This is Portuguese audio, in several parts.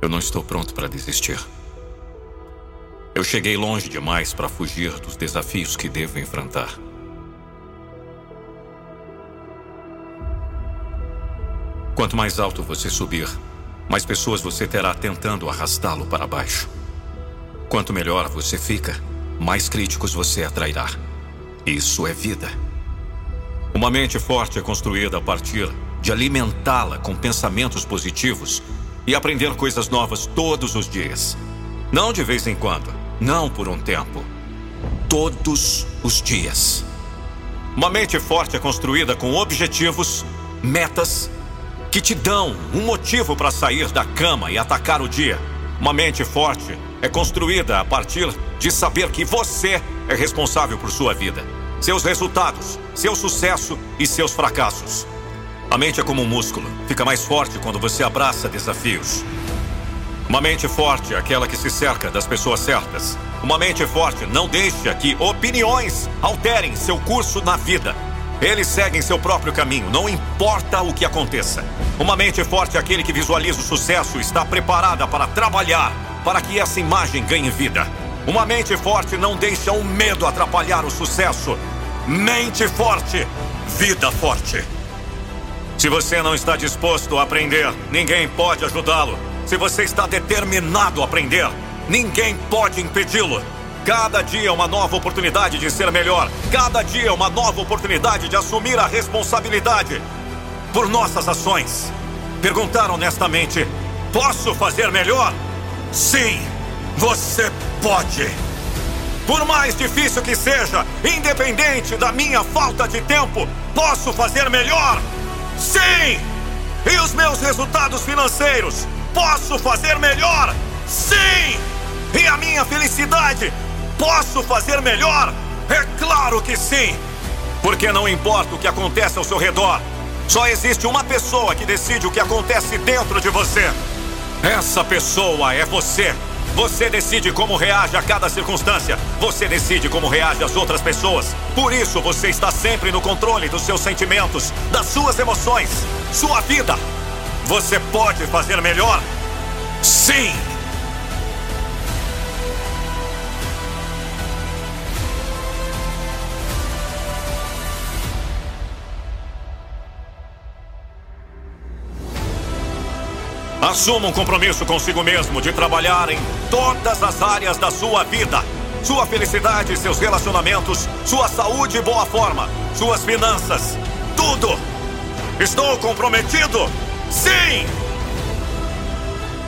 Eu não estou pronto para desistir. Eu cheguei longe demais para fugir dos desafios que devo enfrentar. Quanto mais alto você subir, mais pessoas você terá tentando arrastá-lo para baixo. Quanto melhor você fica, mais críticos você atrairá. Isso é vida. Uma mente forte é construída a partir de alimentá-la com pensamentos positivos e aprender coisas novas todos os dias. Não de vez em quando, não por um tempo. Todos os dias. Uma mente forte é construída com objetivos, metas que te dão um motivo para sair da cama e atacar o dia. Uma mente forte é construída a partir de saber que você é responsável por sua vida, seus resultados, seu sucesso e seus fracassos. A mente é como um músculo, fica mais forte quando você abraça desafios. Uma mente forte é aquela que se cerca das pessoas certas. Uma mente forte não deixa que opiniões alterem seu curso na vida. Eles seguem seu próprio caminho, não importa o que aconteça. Uma mente forte é aquele que visualiza o sucesso e está preparada para trabalhar para que essa imagem ganhe vida. Uma mente forte não deixa o medo atrapalhar o sucesso. Mente forte, vida forte. Se você não está disposto a aprender, ninguém pode ajudá-lo. Se você está determinado a aprender, ninguém pode impedi-lo. Cada dia é uma nova oportunidade de ser melhor. Cada dia é uma nova oportunidade de assumir a responsabilidade por nossas ações. Perguntar honestamente: posso fazer melhor? Sim, você pode. Por mais difícil que seja, independente da minha falta de tempo, posso fazer melhor? Sim! E os meus resultados financeiros? Posso fazer melhor? Sim! E a minha felicidade? Posso fazer melhor? É claro que sim! Porque não importa o que acontece ao seu redor, só existe uma pessoa que decide o que acontece dentro de você. Essa pessoa é você. Você decide como reage a cada circunstância. Você decide como reage às outras pessoas. Por isso você está sempre no controle dos seus sentimentos, das suas emoções, sua vida. Você pode fazer melhor? Sim! Assuma um compromisso consigo mesmo de trabalhar em todas as áreas da sua vida. Sua felicidade, seus relacionamentos, sua saúde e boa forma, suas finanças, tudo. Estou comprometido? Sim!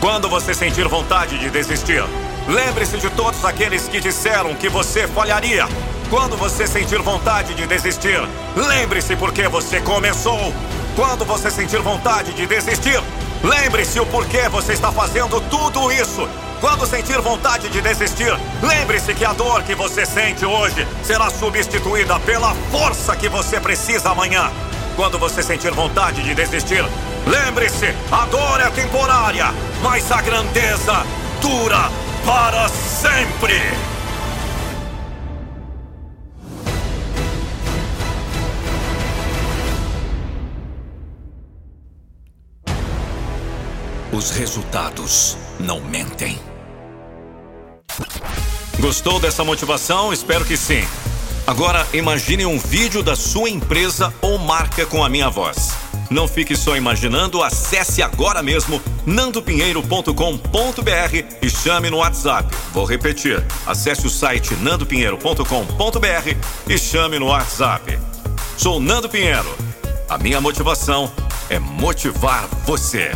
Quando você sentir vontade de desistir, lembre-se de todos aqueles que disseram que você falharia. Quando você sentir vontade de desistir, lembre-se porque você começou. Quando você sentir vontade de desistir, Lembre-se o porquê você está fazendo tudo isso. Quando sentir vontade de desistir, lembre-se que a dor que você sente hoje será substituída pela força que você precisa amanhã. Quando você sentir vontade de desistir, lembre-se: a dor é temporária, mas a grandeza dura para sempre. Os resultados não mentem. Gostou dessa motivação? Espero que sim. Agora imagine um vídeo da sua empresa ou marca com a minha voz. Não fique só imaginando, acesse agora mesmo nandopinheiro.com.br e chame no WhatsApp. Vou repetir: acesse o site nandopinheiro.com.br e chame no WhatsApp. Sou Nando Pinheiro. A minha motivação é motivar você.